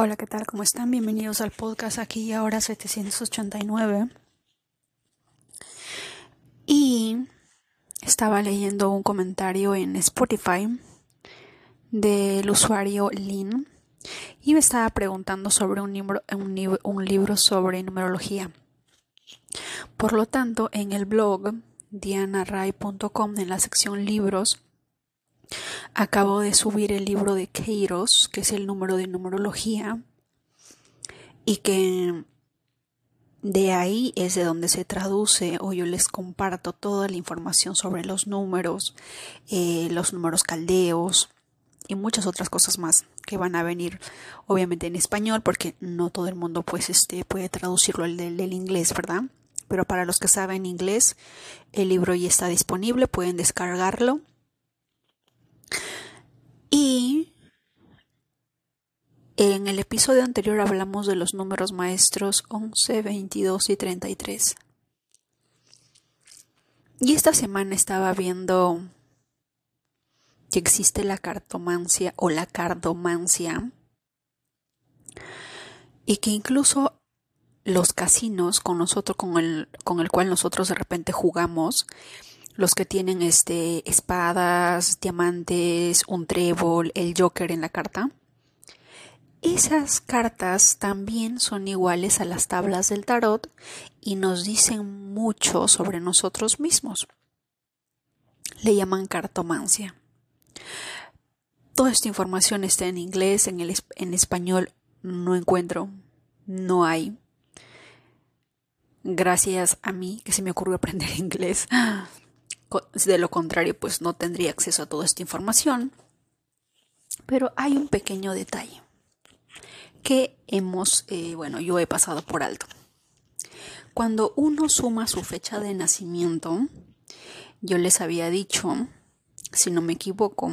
Hola, ¿qué tal? ¿Cómo están? Bienvenidos al podcast aquí y ahora 789. Y estaba leyendo un comentario en Spotify del usuario Lynn y me estaba preguntando sobre un libro sobre numerología. Por lo tanto, en el blog dianaray.com, en la sección libros, Acabo de subir el libro de Keiros, que es el número de numerología, y que de ahí es de donde se traduce o yo les comparto toda la información sobre los números, eh, los números caldeos y muchas otras cosas más que van a venir obviamente en español porque no todo el mundo pues este puede traducirlo el del inglés, ¿verdad? Pero para los que saben inglés, el libro ya está disponible, pueden descargarlo y en el episodio anterior hablamos de los números maestros 11, 22 y 33. Y esta semana estaba viendo que existe la cartomancia o la cardomancia y que incluso los casinos con nosotros con el con el cual nosotros de repente jugamos los que tienen este espadas, diamantes, un trébol, el Joker en la carta. Esas cartas también son iguales a las tablas del tarot y nos dicen mucho sobre nosotros mismos. Le llaman cartomancia. Toda esta información está en inglés, en, el, en español no encuentro, no hay. Gracias a mí que se me ocurrió aprender inglés. De lo contrario, pues no tendría acceso a toda esta información. Pero hay un pequeño detalle que hemos, eh, bueno, yo he pasado por alto. Cuando uno suma su fecha de nacimiento, yo les había dicho, si no me equivoco,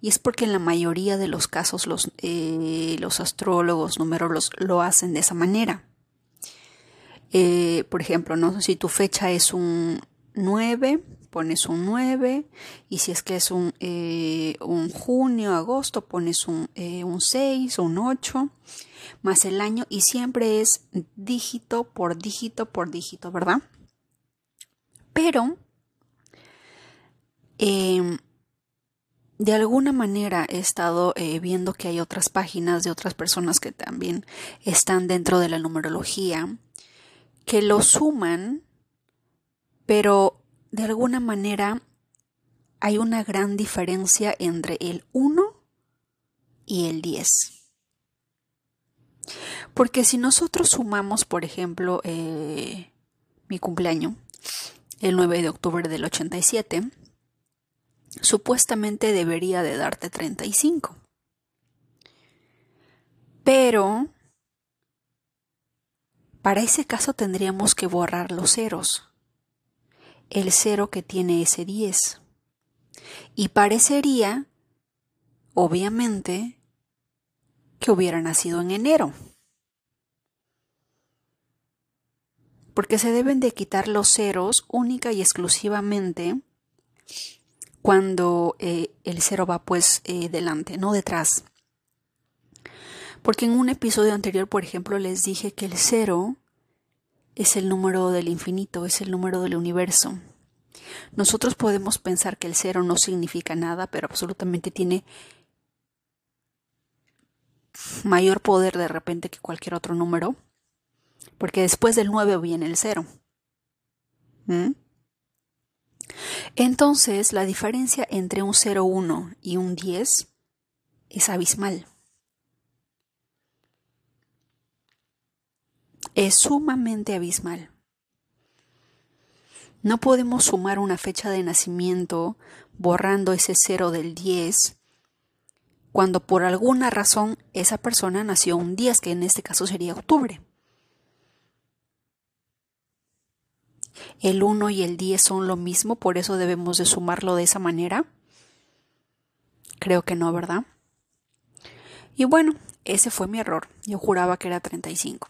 y es porque en la mayoría de los casos los, eh, los astrólogos, números lo hacen de esa manera. Eh, por ejemplo, ¿no? si tu fecha es un 9, pones un 9 y si es que es un, eh, un junio, agosto, pones un, eh, un 6 o un 8 más el año y siempre es dígito por dígito por dígito, ¿verdad? Pero em, de alguna manera he estado eh, viendo que hay otras páginas de otras personas que también están dentro de la numerología que lo suman, pero de alguna manera hay una gran diferencia entre el 1 y el 10. Porque si nosotros sumamos, por ejemplo, eh, mi cumpleaños, el 9 de octubre del 87, supuestamente debería de darte 35. Pero para ese caso tendríamos que borrar los ceros el cero que tiene ese 10. Y parecería, obviamente, que hubiera nacido en enero. Porque se deben de quitar los ceros única y exclusivamente cuando eh, el cero va pues eh, delante, no detrás. Porque en un episodio anterior, por ejemplo, les dije que el cero es el número del infinito, es el número del universo. Nosotros podemos pensar que el cero no significa nada, pero absolutamente tiene mayor poder de repente que cualquier otro número, porque después del 9 viene el cero. ¿Mm? Entonces, la diferencia entre un 0,1 y un 10 es abismal. Es sumamente abismal. No podemos sumar una fecha de nacimiento borrando ese cero del 10 cuando por alguna razón esa persona nació un 10, que en este caso sería octubre. El 1 y el 10 son lo mismo, por eso debemos de sumarlo de esa manera. Creo que no, ¿verdad? Y bueno, ese fue mi error. Yo juraba que era 35.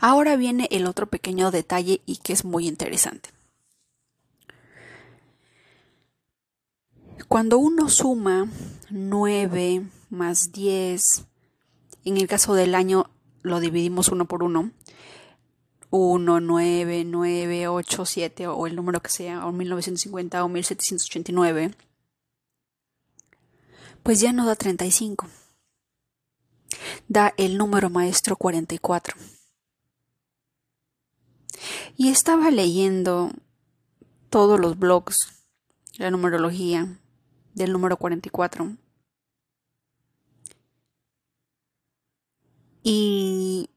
Ahora viene el otro pequeño detalle y que es muy interesante. Cuando uno suma 9 más 10 En el caso del año lo dividimos uno por uno. 1, 9, 9, 8, 7 o el número que sea, o 1950 o 1789, pues ya no da 35. Da el número maestro 44. Y estaba leyendo todos los blogs, la numerología del número 44. Y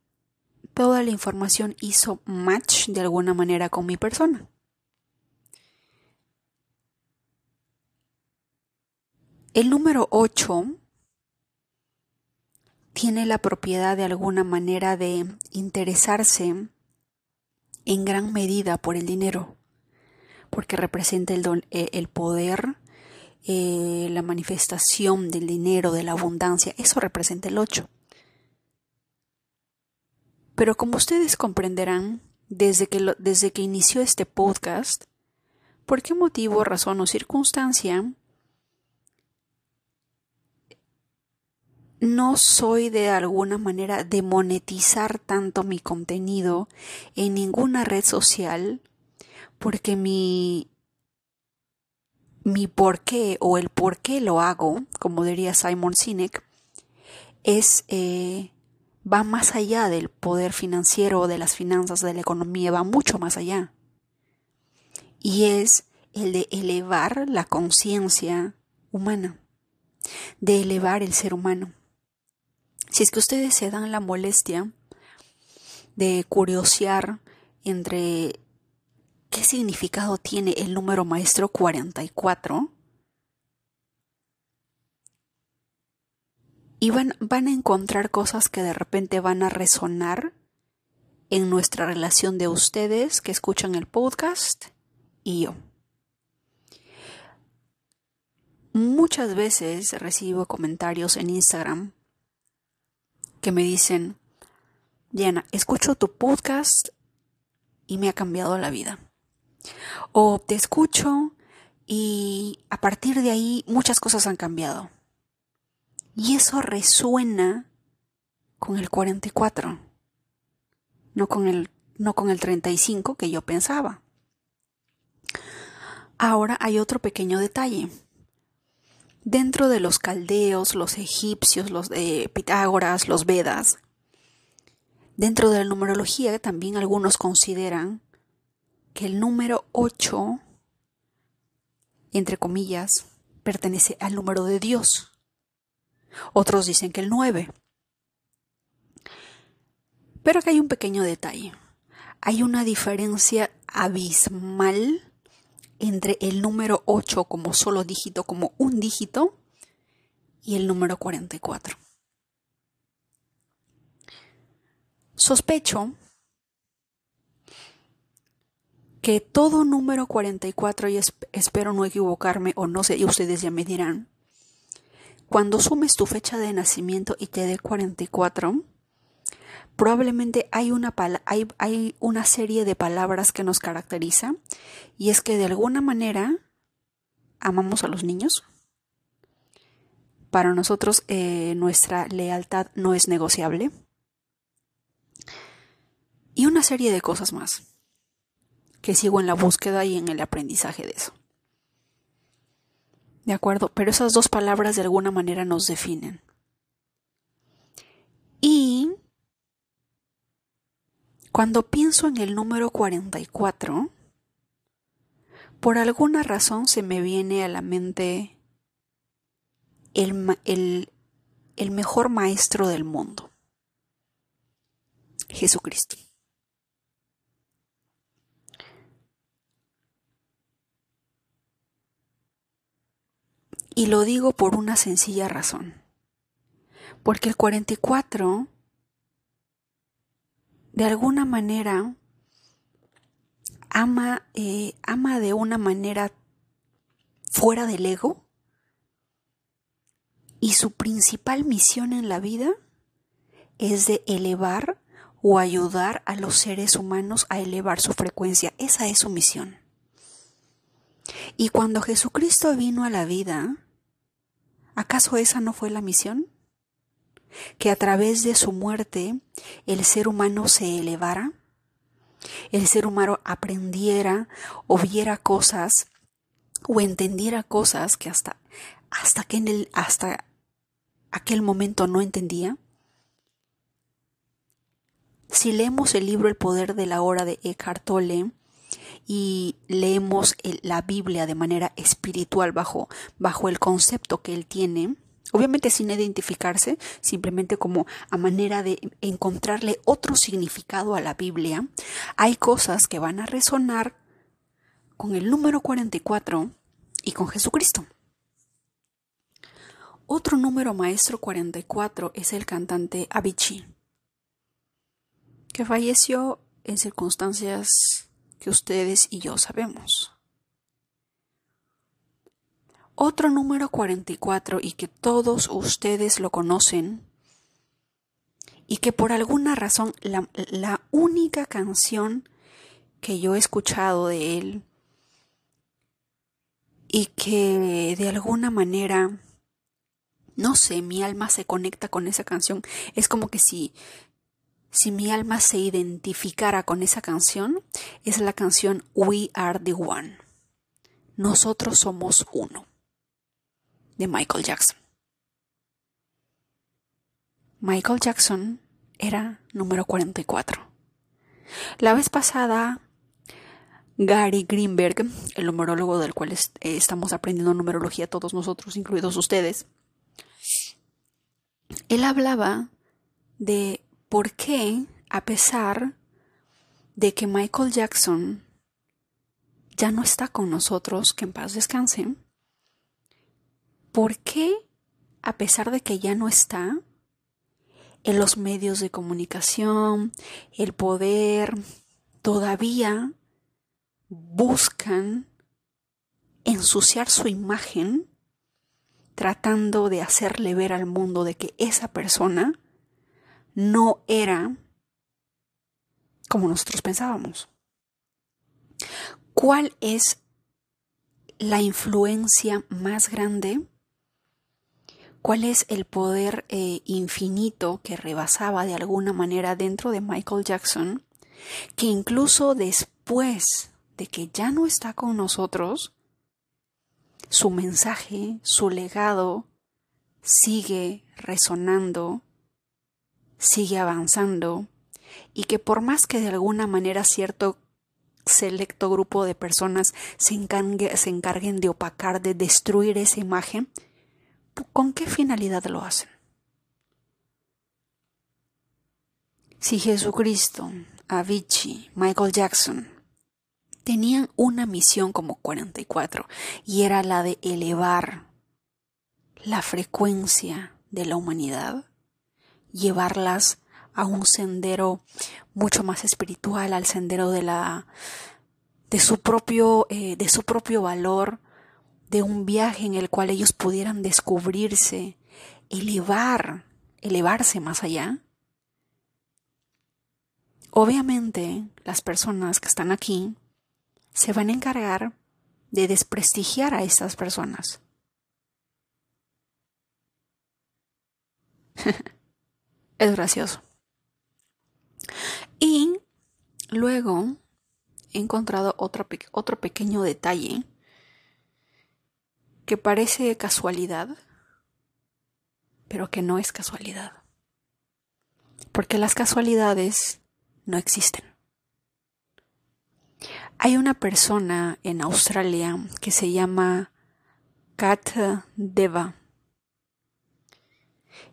toda la información hizo match de alguna manera con mi persona. El número 8 tiene la propiedad de alguna manera de interesarse en gran medida por el dinero, porque representa el, eh, el poder, eh, la manifestación del dinero, de la abundancia, eso representa el 8. Pero como ustedes comprenderán, desde que, desde que inició este podcast, ¿por qué motivo, razón o circunstancia no soy de alguna manera de monetizar tanto mi contenido en ninguna red social porque mi mi por qué o el por qué lo hago, como diría Simon Sinek, es eh, va más allá del poder financiero, de las finanzas, de la economía, va mucho más allá. Y es el de elevar la conciencia humana, de elevar el ser humano. Si es que ustedes se dan la molestia de curiosear entre qué significado tiene el número maestro 44, y van, van, a encontrar cosas que de repente van a resonar en nuestra relación de ustedes que escuchan el podcast y yo. Muchas veces recibo comentarios en Instagram que me dicen, Diana, escucho tu podcast y me ha cambiado la vida. O te escucho y a partir de ahí muchas cosas han cambiado. Y eso resuena con el 44, no con el, no con el 35 que yo pensaba. Ahora hay otro pequeño detalle. Dentro de los caldeos, los egipcios, los de Pitágoras, los Vedas, dentro de la numerología también algunos consideran que el número 8, entre comillas, pertenece al número de Dios. Otros dicen que el 9. Pero acá hay un pequeño detalle. Hay una diferencia abismal entre el número 8 como solo dígito, como un dígito, y el número 44. Sospecho que todo número 44, y espero no equivocarme o no sé, y ustedes ya me dirán, cuando sumes tu fecha de nacimiento y te dé 44, probablemente hay una, hay, hay una serie de palabras que nos caracteriza y es que de alguna manera amamos a los niños. Para nosotros eh, nuestra lealtad no es negociable. Y una serie de cosas más que sigo en la búsqueda y en el aprendizaje de eso. ¿De acuerdo? Pero esas dos palabras de alguna manera nos definen. Y cuando pienso en el número 44, por alguna razón se me viene a la mente el, el, mejor maestro del mundo, Jesucristo. Y lo digo por una sencilla razón. Porque el 44 de alguna manera ama, eh, ama de una manera fuera del ego y su principal misión en la vida es de elevar o ayudar a los seres humanos a elevar su frecuencia. Esa es su misión. Y cuando Jesucristo vino a la vida, ¿acaso esa no fue la misión? Que a través de su muerte el ser humano se elevara, el ser humano aprendiera o viera cosas o entendiera cosas que hasta hasta que en el hasta aquel momento no entendía. Si leemos el libro El poder de la hora de Eckhart Tolle y leemos la Biblia de manera espiritual bajo, bajo el concepto que él tiene, obviamente sin identificarse, simplemente como a manera de encontrarle otro significado a la Biblia, hay cosas que van a resonar con el número 44 y con Jesucristo. Otro número maestro 44 es el cantante Avicii, que falleció en circunstancias que ustedes y yo sabemos. Otro número 44 y que todos ustedes lo conocen y que por alguna razón la, la única canción que yo he escuchado de él y que de alguna manera no sé, mi alma se conecta con esa canción. Es como que si, si mi alma se identificara con esa canción, es la canción We Are the One. Nosotros somos uno. De Michael Jackson. Michael Jackson era número 44. La vez pasada, Gary Greenberg, el numerólogo del cual eh, estamos aprendiendo numerología todos nosotros, incluidos ustedes, él hablaba de por qué, a pesar de que Michael Jackson ya no está con nosotros, que en paz descanse, ¿por qué, a pesar de que ya no está, en los medios de comunicación, el poder, todavía buscan ensuciar su imagen tratando de hacerle ver al mundo de que esa persona no era como nosotros pensábamos. ¿Cuál es la influencia más grande? ¿Cuál es el poder eh, infinito que rebasaba de alguna manera dentro de Michael Jackson? Que incluso después de que ya no está con nosotros, su mensaje, su legado sigue resonando, sigue avanzando y que por más que de alguna manera cierto selecto grupo de personas se, se encarguen de opacar, de destruir esa imagen, ¿con qué finalidad lo hacen? Si Jesucristo, Avicii, Michael Jackson, tenían una misión como 44 y era la de elevar la frecuencia de la humanidad, llevarlas a un sendero mucho más espiritual, al sendero de la de su propio eh, de su propio valor, de un viaje en el cual ellos pudieran descubrirse, elevar, elevarse más allá. Obviamente, las personas que están aquí se van a encargar de desprestigiar a estas personas. es gracioso. Y luego he encontrado otro, otro pequeño detalle que parece casualidad, pero que no es casualidad. Porque las casualidades no existen. Hay una persona en Australia que se llama Kat Deva.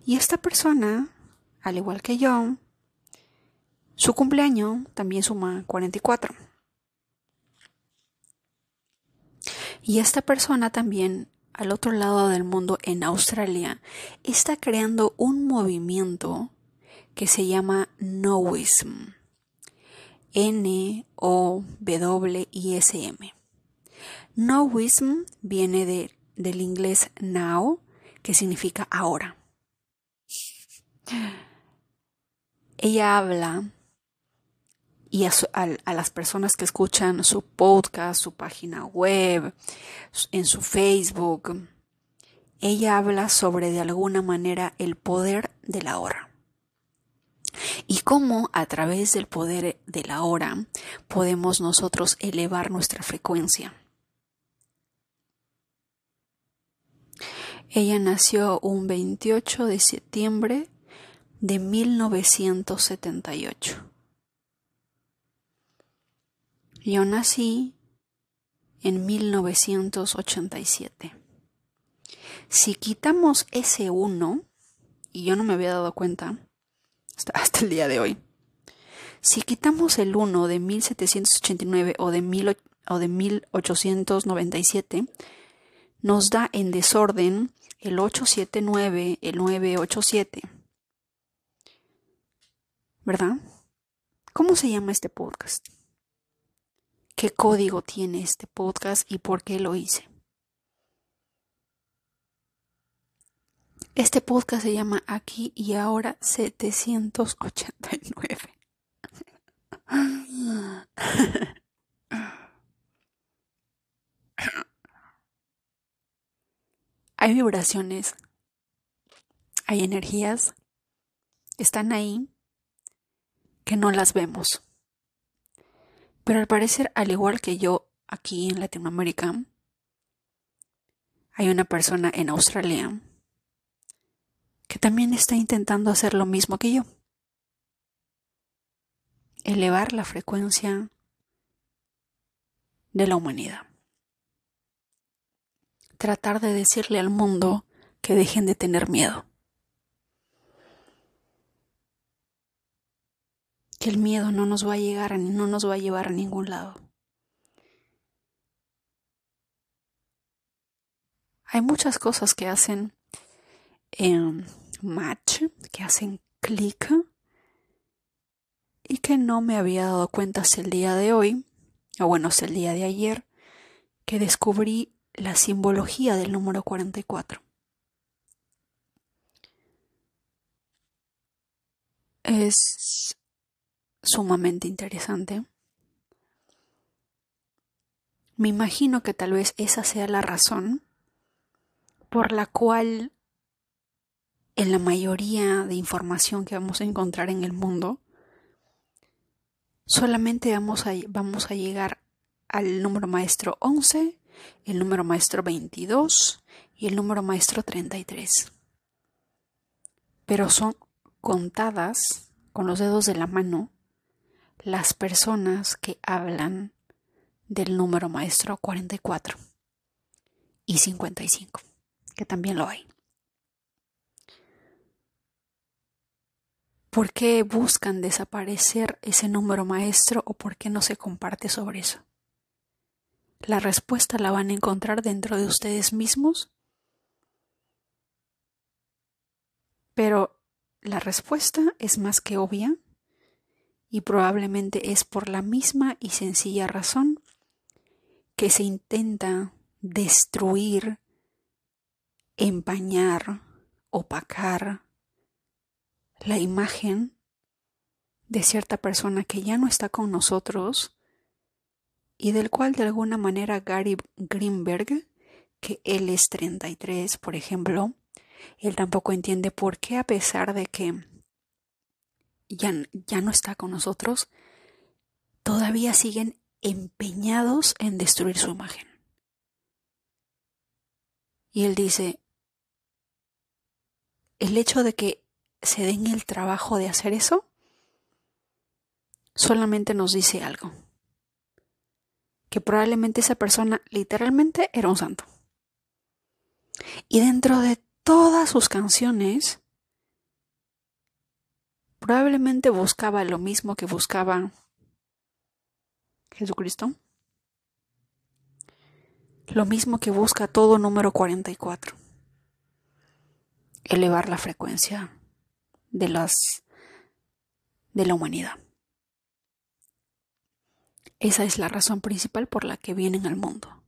Y esta persona, al igual que yo, su cumpleaños también suma 44. Y esta persona también, al otro lado del mundo, en Australia, está creando un movimiento que se llama Noism. N-O-W-I-S-M. Nowism viene de, del inglés now, que significa ahora. Ella habla y a, las personas que escuchan su podcast, su página web, en su Facebook, ella habla sobre de alguna manera el poder de la hora. Y cómo a través del poder de la hora podemos nosotros elevar nuestra frecuencia. Ella nació un 28 de septiembre de 1978. Yo nací en 1987. Si quitamos ese 1, y yo no me había dado cuenta hasta, el día de hoy, si quitamos el 1 de 1789 o de, o de 1897, nos da en desorden el 879, el 987. ¿Verdad? ¿Cómo se llama este podcast? ¿Qué código tiene este podcast y por qué lo hice? Este podcast se llama Aquí y Ahora 789. Hay vibraciones, hay energías, están ahí que no las vemos. Pero al parecer, al igual que yo aquí en Latinoamérica, hay una persona en Australia que también está intentando hacer lo mismo que yo. Elevar la frecuencia de la humanidad tratar de decirle al mundo que dejen de tener miedo. Que el miedo no nos va a llegar, no nos va a llevar a ningún lado. Hay muchas cosas que hacen en match, que hacen clic y que no me había dado cuenta hasta el día de hoy, o bueno, hasta el día de ayer, que descubrí la simbología del número 44. Es sumamente interesante. Me imagino que tal vez esa sea la razón por la cual en la mayoría de información que vamos a encontrar en el mundo, solamente vamos a, vamos a llegar al número maestro 11 el número maestro 22 y el número maestro 33. Pero son contadas con los dedos de la mano las personas que hablan del número maestro 44 y 55, que también lo hay. ¿Por qué buscan desaparecer ese número maestro o por qué no se comparte sobre eso? la respuesta la van a encontrar dentro de ustedes mismos. Pero la respuesta es más que obvia y probablemente es por la misma y sencilla razón que se intenta destruir, empañar, opacar la imagen de cierta persona que ya no está con nosotros y del cual de alguna manera Gary Greenberg, que él es 33, por ejemplo, él tampoco entiende por qué a pesar de que ya, ya no está con nosotros, todavía siguen empeñados en destruir su imagen. Y él dice, el hecho de que se den el trabajo de hacer eso solamente nos dice algo que probablemente esa persona literalmente era un santo. Y dentro de todas sus canciones, probablemente buscaba lo mismo que buscaba Jesucristo. Lo mismo que busca todo número 44. Elevar la frecuencia de las de la humanidad. Esa es la razón principal por la que vienen al mundo.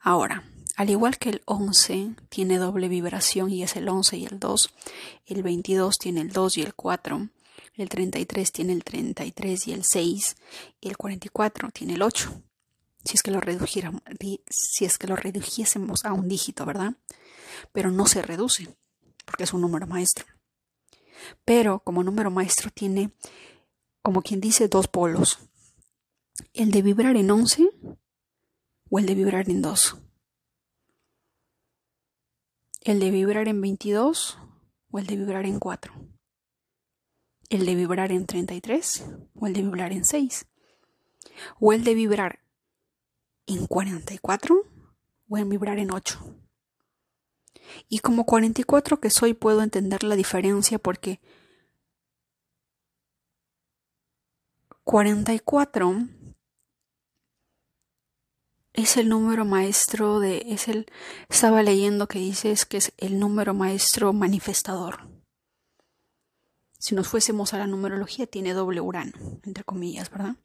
Ahora, al igual que el 11 tiene doble vibración y es el 11 y el 2, el 22 tiene el 2 y el 4, el 33 tiene el 33 y el 6, y el 44 tiene el 8. si es que lo si es que lo redujésemos a un dígito, ¿verdad? Pero no se reduce, porque es un número maestro. Pero como número maestro tiene, como quien dice, dos polos. El de vibrar en 11 o el de vibrar en 2. El de vibrar en 22 o el de vibrar en 4. El de vibrar en 33 o el de vibrar en 6. O el de vibrar en 44 o en vibrar en 8. Y como 44 que soy puedo entender la diferencia porque 44 es el número maestro de es el estaba leyendo que dices que es el número maestro manifestador. Si nos fuésemos a la numerología tiene doble Urano, entre comillas, ¿verdad?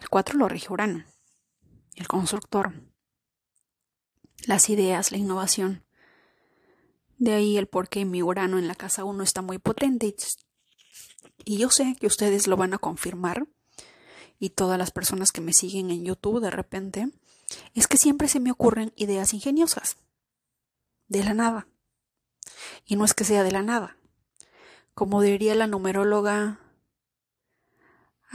El 4 lo rige Urano el constructor, las ideas, la innovación. De ahí el por qué mi Urano en la casa 1 está muy potente. Y yo sé que ustedes lo van a confirmar. Y todas las personas que me siguen en YouTube de repente. Es que siempre se me ocurren ideas ingeniosas. De la nada. Y no es que sea de la nada. Como diría la numeróloga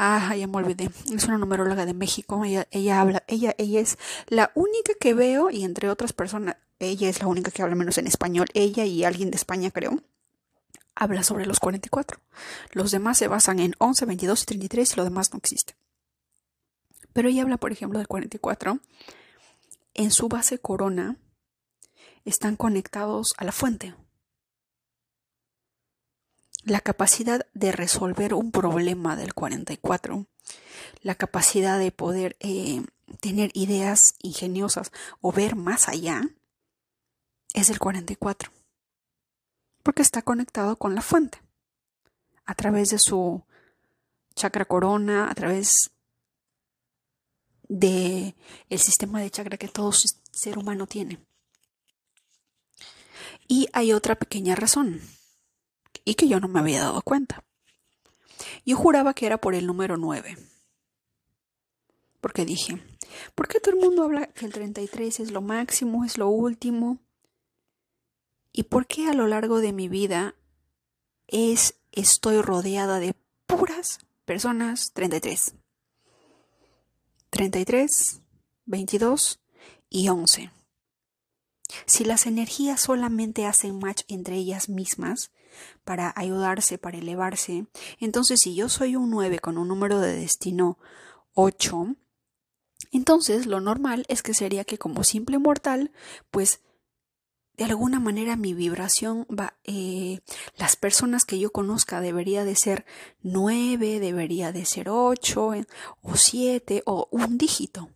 Ah, ya me olvidé. Es una numeróloga de México. Ella, habla, ella, ella es la única que veo, y entre otras personas, ella es la única que habla menos en español. Ella y alguien de España, creo, habla sobre los 44. Los demás se basan en 11, 22 y 33 y lo demás no existe. Pero ella habla, por ejemplo, del 44. En su base corona están conectados a la fuente, la capacidad de resolver un problema del 44, la capacidad de poder eh, tener ideas ingeniosas o ver más allá, es el 44, porque está conectado con la fuente, a través de su chakra corona, a través de el sistema de chakra que todo ser humano tiene. Y hay otra pequeña razón y que yo no me había dado cuenta. Yo juraba que era por el número 9. Porque dije, ¿por qué todo el mundo habla que el 33 es lo máximo, es lo último? ¿Y por qué a lo largo de mi vida es estoy rodeada de puras personas 33? 33, 22 y 11. Si las energías solamente hacen match entre ellas mismas, para ayudarse, para elevarse. Entonces, si yo soy un 9 con un número de destino 8, entonces lo normal es que sería que como simple mortal, pues de alguna manera mi vibración va, eh, las personas que yo conozca debería de ser 9, debería de ser 8 eh, o 7 o un dígito.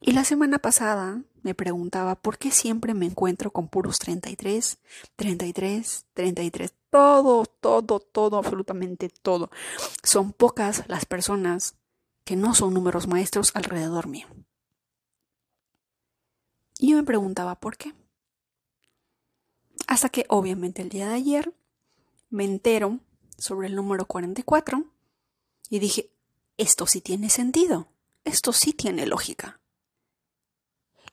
Y la semana pasada me preguntaba por qué siempre me encuentro con puros 33, 33, 33, todo, todo, todo, absolutamente todo. Son pocas las personas que no son números maestros alrededor mío. Y yo me preguntaba por qué. Hasta que obviamente el día de ayer me entero sobre el número 44 y dije, esto sí tiene sentido, esto sí tiene lógica.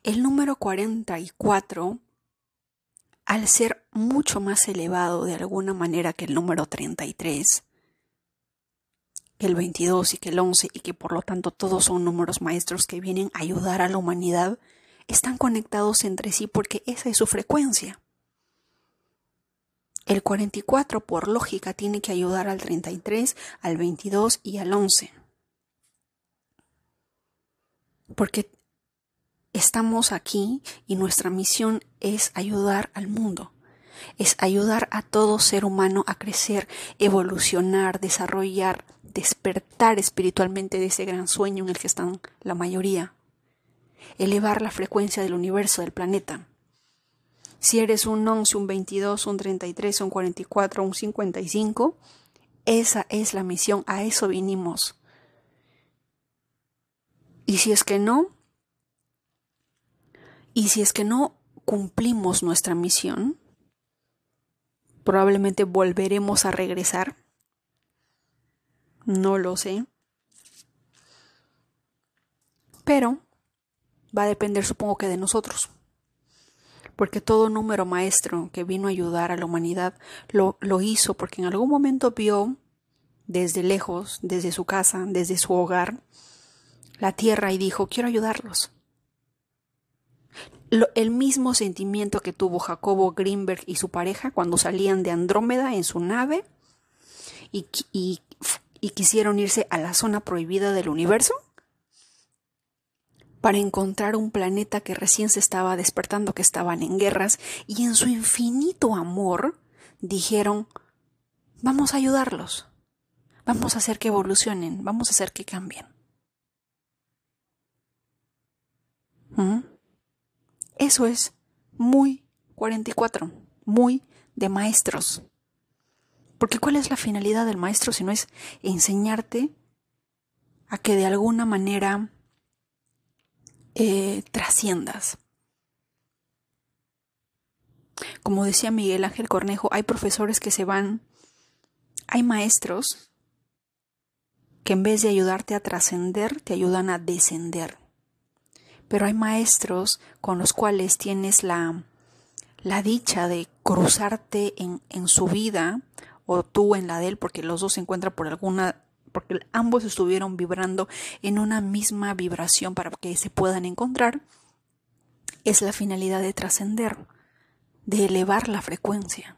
El número 44, al ser mucho más elevado de alguna manera que el número 33, que el 22 y que el 11 y que por lo tanto todos son números maestros que vienen a ayudar a la humanidad, están conectados entre sí porque esa es su frecuencia. El 44 por lógica tiene que ayudar al 33, al 22 y al 11. Porque estamos aquí y nuestra misión es ayudar al mundo, es ayudar a todo ser humano a crecer, evolucionar, desarrollar, despertar espiritualmente de ese gran sueño en el que están la mayoría, elevar la frecuencia del universo, del planeta. Si eres un 11, un 22, un 33, un 44, un 55, esa es la misión, a eso vinimos. Y si es que no, y si es que no cumplimos nuestra misión, probablemente volveremos a regresar. No lo sé. Pero va a depender, supongo que, de nosotros. Porque todo número maestro que vino a ayudar a la humanidad lo, lo hizo porque en algún momento vio desde lejos, desde su casa, desde su hogar, la tierra y dijo, quiero ayudarlos. el mismo sentimiento que tuvo Jacobo Greenberg y su pareja cuando salían de Andrómeda en su nave y, y quisieron irse a la zona prohibida del universo para encontrar un planeta que recién se estaba despertando, que estaban en guerras, y en su infinito amor dijeron, vamos a ayudarlos, vamos a hacer que evolucionen, vamos a hacer que cambien. ¿Mm? Eso es muy 44, muy de maestros. Porque ¿cuál es la finalidad del maestro si no es enseñarte a que de alguna manera eh, trasciendas? Como decía Miguel Ángel Cornejo, hay profesores que se van, hay maestros que en vez de ayudarte a trascender, te ayudan a descender. Pero hay maestros con los cuales tienes la, la dicha de cruzarte en, en su vida o tú en la de él, porque los dos se encuentran por alguna, porque ambos estuvieron vibrando en una misma vibración para que se puedan encontrar, es la finalidad de trascender, de elevar la frecuencia,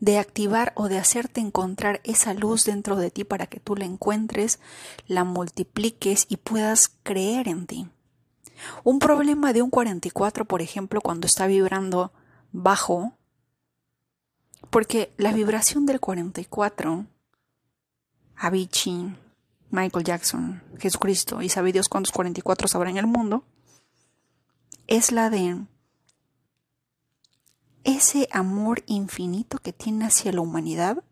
de activar o de hacerte encontrar esa luz dentro de ti para que tú la encuentres, la multipliques y puedas creer en ti. Un problema de un 44, por ejemplo, cuando está vibrando bajo, porque la vibración del 44, Avicii, Michael Jackson, Jesucristo y sabe Dios cuántos 44 habrá en el mundo, es la de ese amor infinito que tiene hacia la humanidad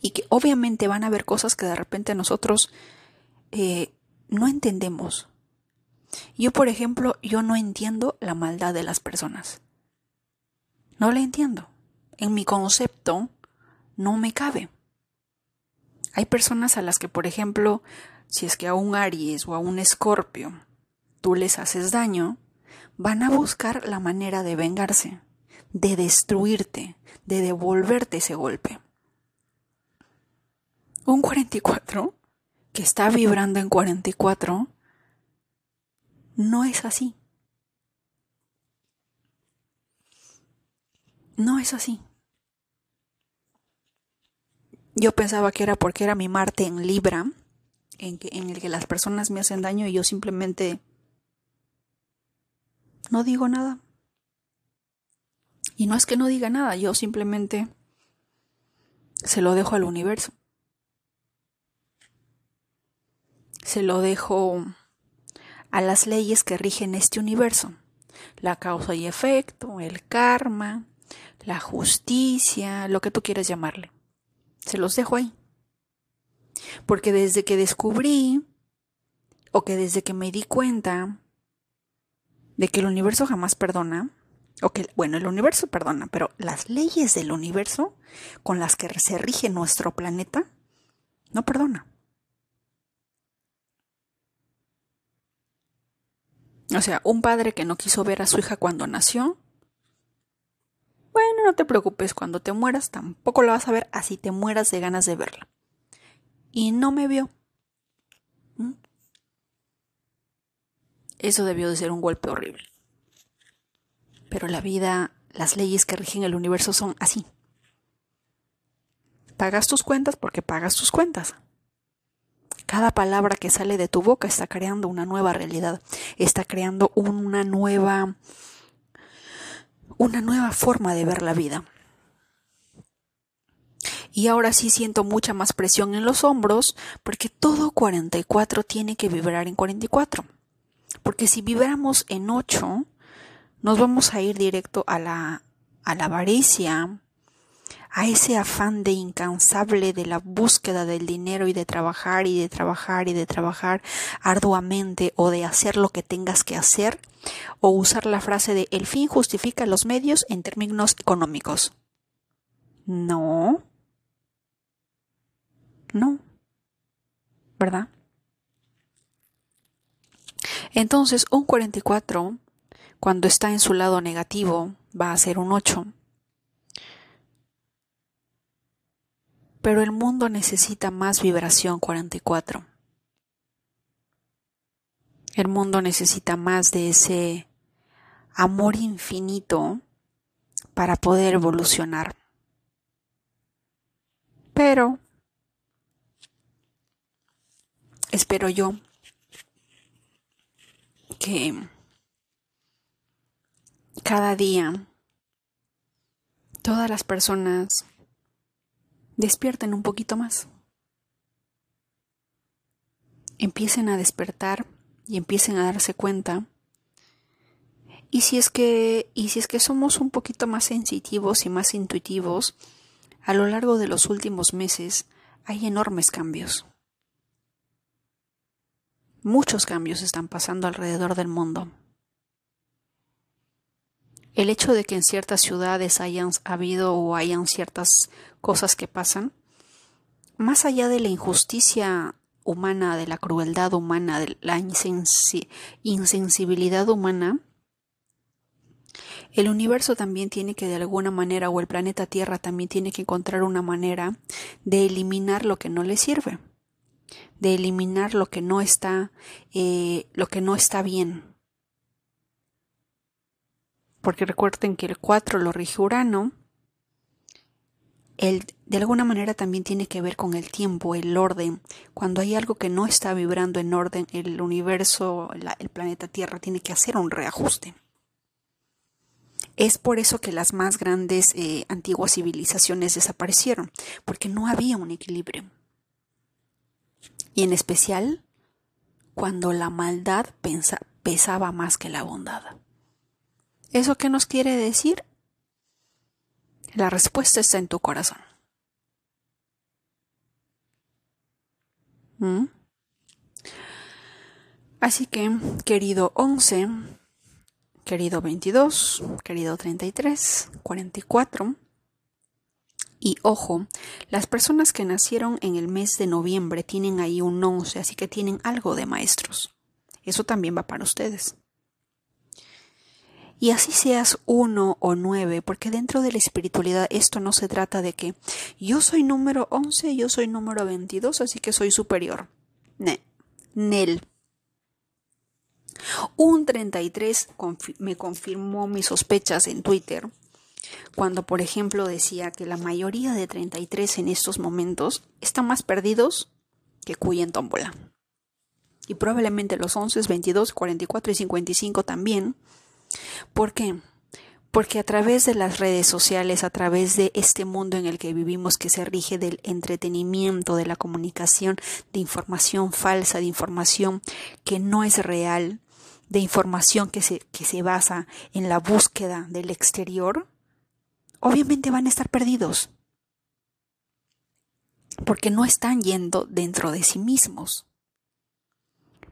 y que obviamente van a haber cosas que de repente nosotros eh, no entendemos. Yo, por ejemplo, yo no entiendo la maldad de las personas. No la entiendo en mi concepto no me cabe. Hay personas a las que, por ejemplo, si es que a un Aries o a un Escorpio tú les haces daño, van a buscar la manera de vengarse, de destruirte, de devolverte ese golpe. Un 44 que está vibrando en 44 no es así. No es así. Yo pensaba que era porque era mi Marte en Libra, en, que, en el que las personas me hacen daño y yo simplemente no digo nada. Y no es que no diga nada, yo simplemente se lo dejo al universo. Se lo dejo a las leyes que rigen este universo. La causa y efecto, el karma, la justicia, lo que tú quieras llamarle. Se los dejo ahí. Porque desde que descubrí, o que desde que me di cuenta de que el universo jamás perdona, o que, bueno, el universo perdona, pero las leyes del universo con las que se rige nuestro planeta, no perdona. O sea, un padre que no quiso ver a su hija cuando nació, bueno, no te preocupes, cuando te mueras tampoco la vas a ver así te mueras de ganas de verla. Y no me vio. ¿Mm? Eso debió de ser un golpe horrible. Pero la vida, las leyes que rigen el universo son así. Pagas tus cuentas porque pagas tus cuentas. Cada palabra que sale de tu boca está creando una nueva realidad, está creando una nueva una nueva forma de ver la vida. Y ahora sí siento mucha más presión en los hombros porque todo 44 tiene que vibrar en 44. Porque si vibramos en 8, nos vamos a ir directo a la, a la avaricia, a ese afán de incansable de la búsqueda del dinero y de trabajar y de trabajar y de trabajar arduamente o de hacer lo que tengas que hacer o usar la frase de el fin justifica los medios en términos económicos. No. No. ¿Verdad? Entonces, un 44, cuando está en su lado negativo, va a ser un 8. Pero el mundo necesita más vibración 44. El mundo necesita más de ese amor infinito para poder evolucionar. Pero espero yo que cada día todas las personas despierten un poquito más. Empiecen a despertar y empiecen a darse cuenta. Y si es que y si es que somos un poquito más sensitivos y más intuitivos, a lo largo de los últimos meses hay enormes cambios. Muchos cambios están pasando alrededor del mundo. El hecho de que en ciertas ciudades hayan habido o hayan ciertas cosas que pasan, más allá de la injusticia humana, de la crueldad humana, de la insensibilidad humana, el universo también tiene que de alguna manera, o el planeta Tierra también tiene que encontrar una manera de eliminar lo que no le sirve, de eliminar lo que no está, eh, lo que no está bien. Porque recuerden que el 4 lo rige Urano, el, de alguna manera también tiene que ver con el tiempo, el orden. Cuando hay algo que no está vibrando en orden, el universo, el planeta Tierra tiene que hacer un reajuste. Es por eso que las más grandes eh, antiguas civilizaciones desaparecieron, porque no había un equilibrio. Y en especial cuando la maldad pesaba más que la bondad. ¿Eso qué nos quiere decir? La respuesta está en tu corazón. ¿Mm? Así que, querido 11, querido 22, querido 33, 44, y ojo, las personas que nacieron en el mes de noviembre tienen ahí un 11, así que tienen algo de maestros. Eso también va para ustedes. Y así seas uno o nueve, porque dentro de la espiritualidad esto no se trata de que yo soy número 11, yo soy número 22, así que soy superior. Ne, nel. Un 33 me confirmó mis sospechas en Twitter, cuando por ejemplo decía que la mayoría de 33 en estos momentos están más perdidos que cuya en tómbola. Y probablemente los 11, 22, 44 y 55 también ¿Por qué? Porque a través de las redes sociales, a través de este mundo en el que vivimos que se rige del entretenimiento, de la comunicación, de información falsa, de información que no es real, de información que se, que se basa en la búsqueda del exterior, obviamente van a estar perdidos. Porque no están yendo dentro de sí mismos.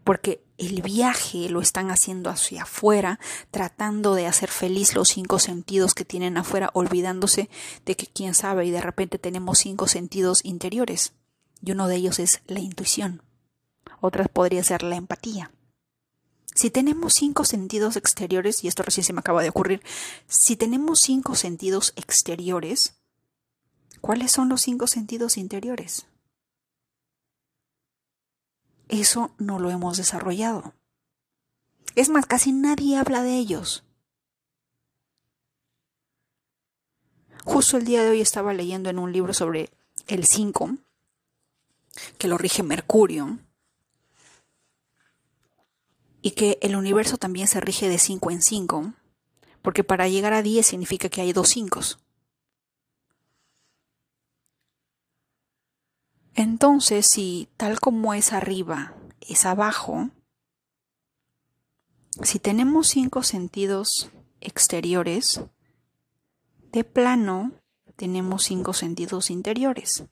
Porque el viaje lo están haciendo hacia afuera, tratando de hacer feliz los cinco sentidos que tienen afuera, olvidándose de que quién sabe y de repente tenemos cinco sentidos interiores. Y uno de ellos es la intuición. Otra podría ser la empatía. Si tenemos cinco sentidos exteriores, y esto recién se me acaba de ocurrir, si tenemos cinco sentidos exteriores, ¿cuáles son los cinco sentidos interiores? Eso no lo hemos desarrollado. Es más, casi nadie habla de ellos. Justo el día de hoy estaba leyendo en un libro sobre el 5, que lo rige Mercurio, y que el universo también se rige de 5 en 5, porque para llegar a 10 significa que hay dos 5. Entonces, si tal como es arriba, es abajo, si tenemos cinco sentidos exteriores, de plano tenemos cinco sentidos interiores.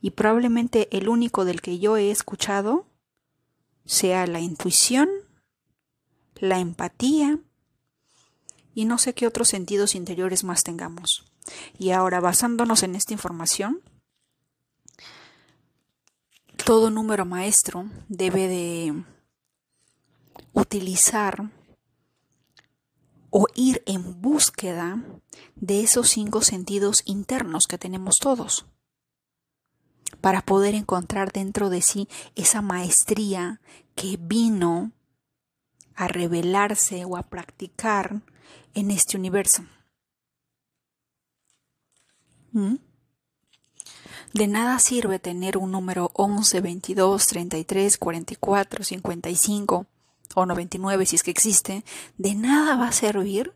Y probablemente el único del que yo he escuchado sea la intuición, la empatía y no sé qué otros sentidos interiores más tengamos. Y ahora, basándonos en esta información, todo número maestro debe de utilizar o ir en búsqueda de esos cinco sentidos internos que tenemos todos para poder encontrar dentro de sí esa maestría que vino a revelarse o a practicar en este universo. ¿Mm? De nada sirve tener un número 11, 22, 33, 44, 55 o 99 si es que existe. De nada va a servir.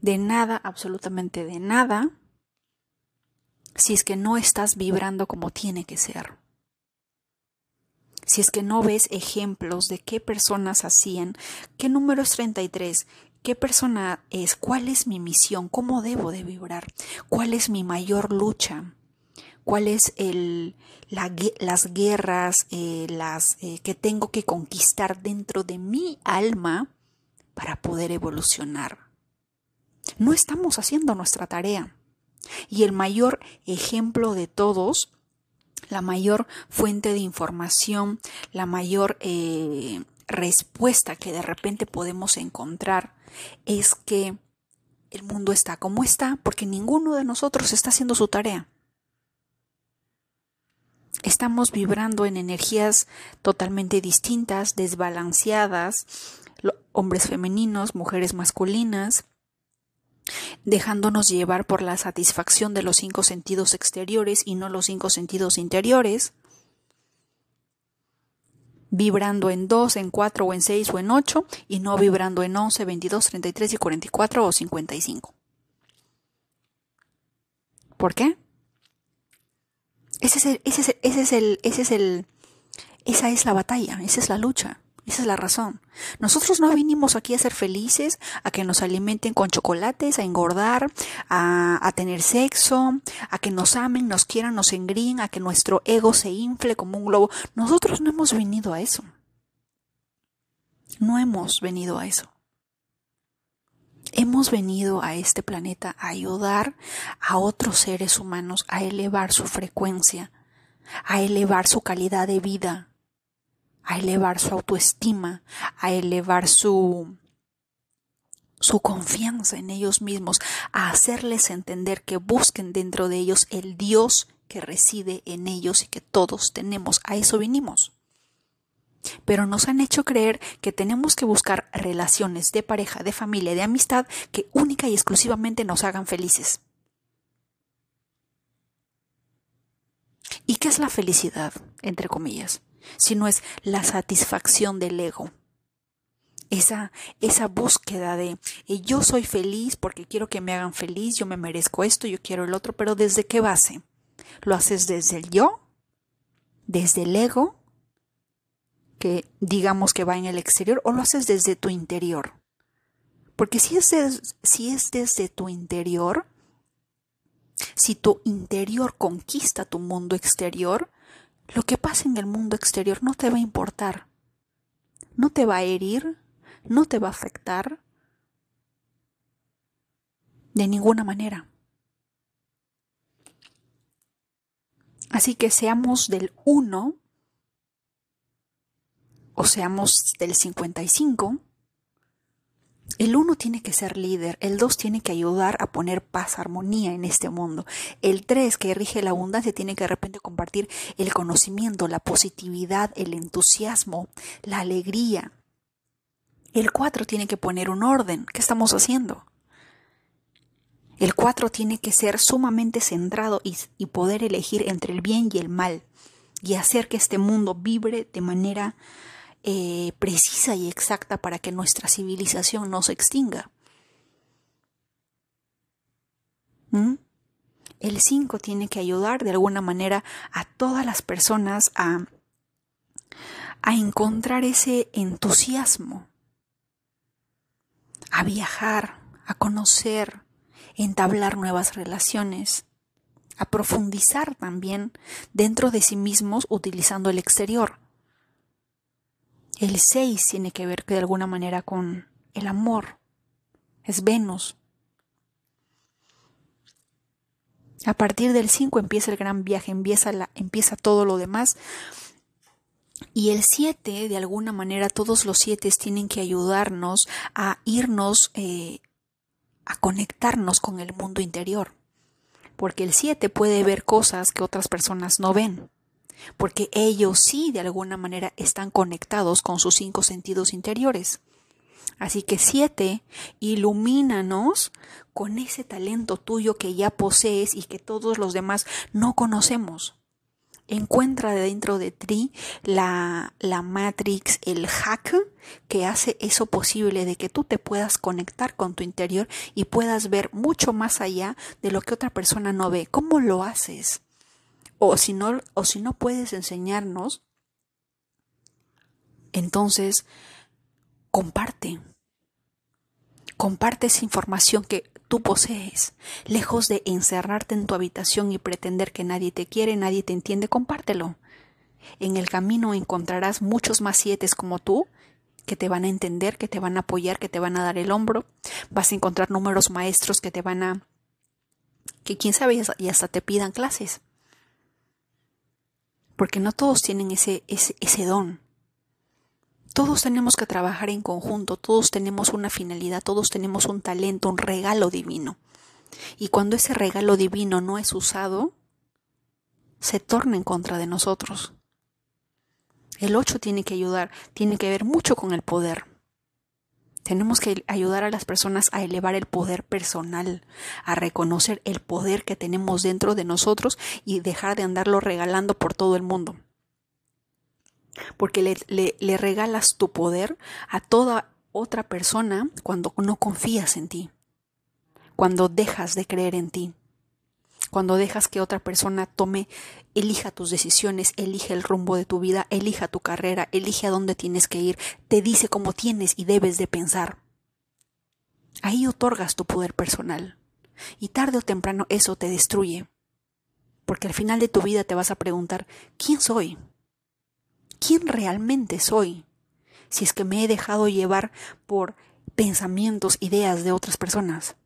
De nada, absolutamente de nada, si es que no estás vibrando como tiene que ser. Si es que no ves ejemplos de qué personas hacían, qué número es 33, qué persona es, cuál es mi misión, cómo debo de vibrar, cuál es mi mayor lucha, cuál es el, las guerras eh, las, eh, que tengo que conquistar dentro de mi alma para poder evolucionar. No estamos haciendo nuestra tarea. Y el mayor ejemplo de todos, la mayor fuente de información, la mayor eh, respuesta que de repente podemos encontrar es que el mundo está como está porque ninguno de nosotros está haciendo su tarea. Estamos vibrando en energías totalmente distintas, desbalanceadas, hombres femeninos, mujeres masculinas, dejándonos llevar por la satisfacción de los cinco sentidos exteriores y no los cinco sentidos interiores, vibrando en 2, en 4 o en 6 o en 8 y no vibrando en 11, 22, 33 y 44 o 55. ¿Por qué? Ese es el, ese es el, ese es el, esa es la batalla, esa es la lucha. Esa es la razón. Nosotros no vinimos aquí a ser felices, a que nos alimenten con chocolates, a engordar, a, tener sexo, a que nos amen, nos quieran, nos engríen, a que nuestro ego se infle como un globo. Nosotros no hemos venido a eso. No hemos venido a eso. Hemos venido a este planeta a ayudar a otros seres humanos a elevar su frecuencia, a elevar su calidad de vida, a elevar su autoestima, a elevar su su confianza en ellos mismos, a hacerles entender que busquen dentro de ellos el Dios que reside en ellos y que todos tenemos. A eso vinimos. Pero nos han hecho creer que tenemos que buscar relaciones de pareja, de familia, de amistad que única y exclusivamente nos hagan felices. ¿Y qué es la felicidad, entre comillas? Sino es la satisfacción del ego. Esa, esa búsqueda de eh, yo soy feliz porque quiero que me hagan feliz, yo me merezco esto, yo quiero el otro, pero ¿desde qué base? ¿Lo haces desde el yo? ¿Desde el ego? Que digamos que va en el exterior, o lo haces desde tu interior? Porque si es, si es desde tu interior, si tu interior conquista tu mundo exterior, lo que pasa en el mundo exterior no te va a importar, no te va a herir, no te va a afectar de ninguna manera. Así que seamos del 1 o seamos del 55, el uno tiene que ser líder, el dos tiene que ayudar a poner paz, armonía en este mundo. El tres, que rige la abundancia, tiene que de repente compartir el conocimiento, la positividad, el entusiasmo, la alegría. El cuatro tiene que poner un orden. ¿Qué estamos haciendo? El cuatro tiene que ser sumamente centrado y, y poder elegir entre el bien y el mal y hacer que este mundo vibre de manera eh, precisa y exacta para que nuestra civilización no se extinga. ¿Mm? El 5 tiene que ayudar de alguna manera a todas las personas a, a encontrar ese entusiasmo, a viajar, a conocer, entablar nuevas relaciones, a profundizar también dentro de sí mismos utilizando el exterior. El 6 tiene que ver de alguna manera con el amor. Es Venus. A partir del 5 empieza el gran viaje, empieza, la, empieza todo lo demás. Y el 7, de alguna manera, todos los siete tienen que ayudarnos a irnos, eh, a conectarnos con el mundo interior. Porque el 7 puede ver cosas que otras personas no ven. Porque ellos sí, de alguna manera, están conectados con sus cinco sentidos interiores. Así que siete, ilumínanos con ese talento tuyo que ya posees y que todos los demás no conocemos. Encuentra dentro de ti la, la matrix, el hack que hace eso posible de que tú te puedas conectar con tu interior y puedas ver mucho más allá de lo que otra persona no ve. ¿Cómo lo haces? O si no, o si no puedes enseñarnos, entonces comparte Comparte esa información que tú posees. Lejos de encerrarte en tu habitación y pretender que nadie te quiere, nadie te entiende, compártelo. En el camino encontrarás muchos más siete como tú que te van a entender, que te van a apoyar, que te van a dar el hombro. Vas a encontrar números maestros que te van a... que quién sabe y hasta te pidan clases. Porque no todos tienen ese, ese, ese don. Todos tenemos que trabajar en conjunto, todos tenemos una finalidad, todos tenemos un talento, un regalo divino. Y cuando ese regalo divino no es usado, se torna en contra de nosotros. El 8 tiene que ayudar, tiene que ver mucho con el poder. Tenemos que ayudar a las personas a elevar el poder personal, a reconocer el poder que tenemos dentro de nosotros y dejar de andarlo regalando por todo el mundo. Porque le, regalas tu poder a toda otra persona cuando no confías en ti, cuando dejas de creer en ti, cuando dejas que otra persona tome, elija tus decisiones, elige el rumbo de tu vida, elija tu carrera, elige a dónde tienes que ir, te dice cómo tienes y debes de pensar. Ahí otorgas tu poder personal. Y tarde o temprano eso te destruye. Porque al final de tu vida te vas a preguntar, ¿quién soy? quién realmente soy, si es que me he dejado llevar por pensamientos, ideas de otras personas.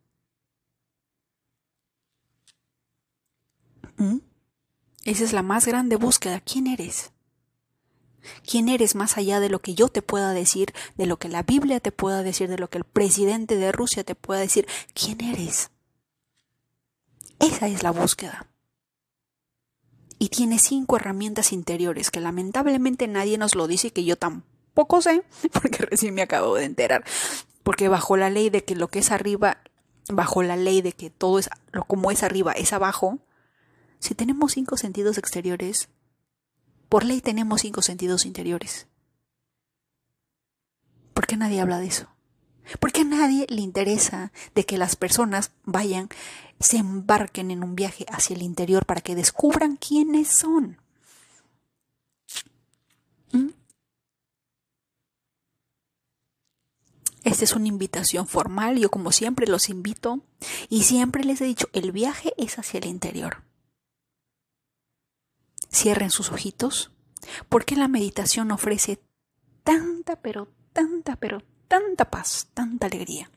Esa es la más grande búsqueda. ¿Quién eres? ¿Quién eres más allá de lo que yo te pueda decir, de lo que la Biblia te pueda decir, de lo que el presidente de Rusia te pueda decir? ¿Quién eres? Esa es la búsqueda y tiene cinco herramientas interiores que lamentablemente nadie nos lo dice y que yo tampoco sé, porque recién me acabo de enterar. Porque bajo la ley de que lo que es arriba, bajo la ley de que todo es lo como es arriba es abajo, si tenemos cinco sentidos exteriores, por ley tenemos cinco sentidos interiores. ¿Por qué nadie habla de eso? Porque a nadie le interesa de que las personas vayan, se embarquen en un viaje hacia el interior para que descubran quiénes son. ¿Mm? Esta es una invitación formal, yo como siempre los invito y siempre les he dicho, el viaje es hacia el interior. Cierren sus ojitos, porque la meditación ofrece tanta, pero tanta, pero tanta paz, tanta alegría?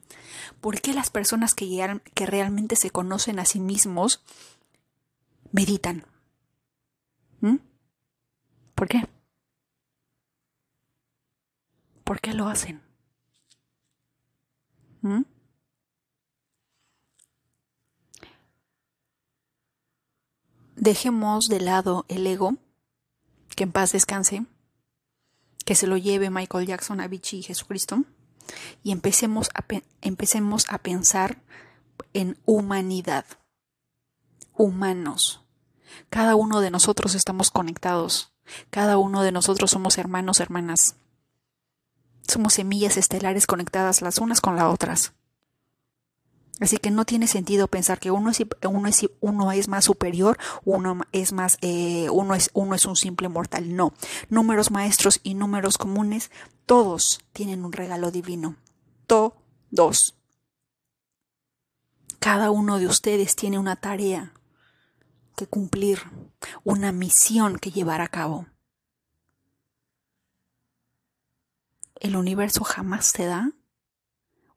¿Por qué las personas que, que realmente se conocen a sí mismos meditan? ¿Mm? ¿Por qué? ¿Por qué lo hacen? ¿Mm? Dejemos de lado el ego, que en paz descanse, que se lo lleve Michael Jackson a Vichy y Jesucristo y empecemos a, empecemos a pensar en humanidad, humanos. Cada uno de nosotros estamos conectados, cada uno de nosotros somos hermanos, hermanas. Somos semillas estelares conectadas las unas con las otras. Así que no tiene sentido pensar que uno es, uno es, uno es más superior, uno es más, eh, uno es, uno es un simple mortal. No. Números maestros y números comunes, todos tienen un regalo divino. Todos. Cada uno de ustedes tiene una tarea que cumplir, una misión que llevar a cabo. El universo jamás te da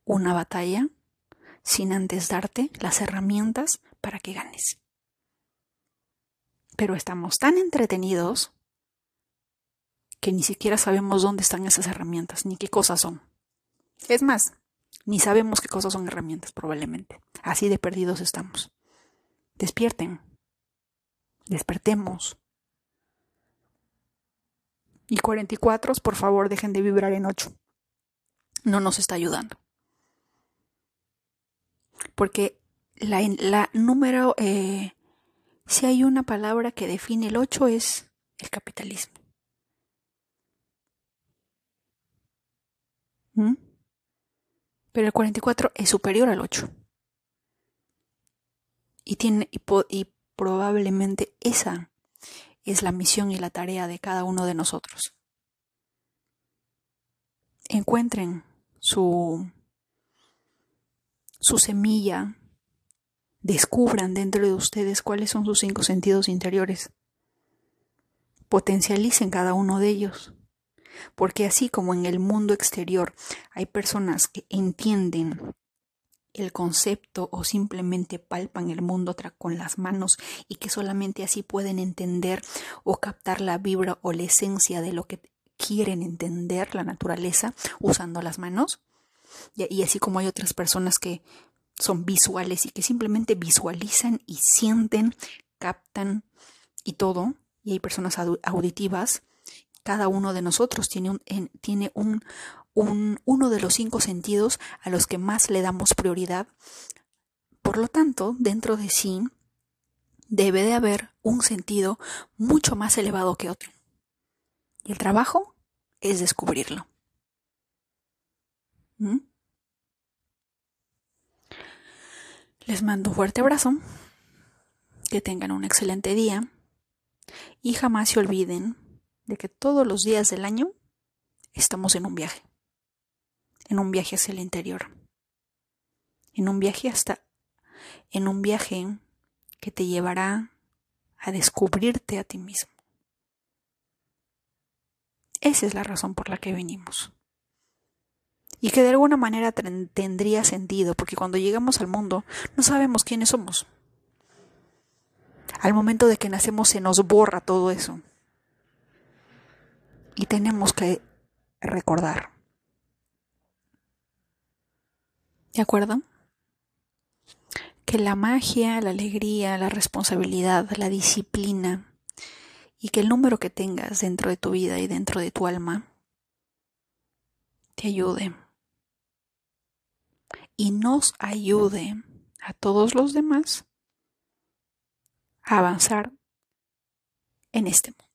una batalla sin antes darte las herramientas para que ganes. Pero estamos tan entretenidos que ni siquiera sabemos dónde están esas herramientas, ni qué cosas son. Es más, ni sabemos qué cosas son herramientas probablemente. Así de perdidos estamos. Despierten. Despertemos. Y 44, por favor, dejen de vibrar en 8. No nos está ayudando. Porque la, la número, eh, si hay una palabra que define el 8 es el capitalismo. ¿Mm? Pero el 44 es superior al 8. Y, tiene, y probablemente esa es la misión y la tarea de cada uno de nosotros. Encuentren su, su semilla, descubran dentro de ustedes cuáles son sus cinco sentidos interiores, potencialicen cada uno de ellos, porque así como en el mundo exterior hay personas que entienden el concepto o simplemente palpan el mundo con las manos y que solamente así pueden entender o captar la vibra o la esencia de lo que quieren entender, la naturaleza, usando las manos. Y, así como hay otras personas que son visuales y que simplemente visualizan y sienten, captan y todo, y hay personas auditivas, cada uno de nosotros tiene un, tiene un, uno de los cinco sentidos a los que más le damos prioridad. Por lo tanto, dentro de sí debe de haber un sentido mucho más elevado que otro. Y el trabajo es descubrirlo. Les mando un fuerte abrazo, que tengan un excelente día. Y jamás se olviden de que todos los días del año estamos en un viaje. En un viaje hacia el interior, en un viaje hasta, en un viaje que te llevará a descubrirte a ti mismo. Esa es la razón por la que venimos. Y que de alguna manera tendría sentido, porque cuando llegamos al mundo no sabemos quiénes somos. Al momento de que nacemos se nos borra todo eso. Y tenemos que recordar ¿De acuerdo? Que la magia, la alegría, la responsabilidad, la disciplina y que el número que tengas dentro de tu vida y dentro de tu alma te ayude y nos ayude a todos los demás a avanzar en este mundo.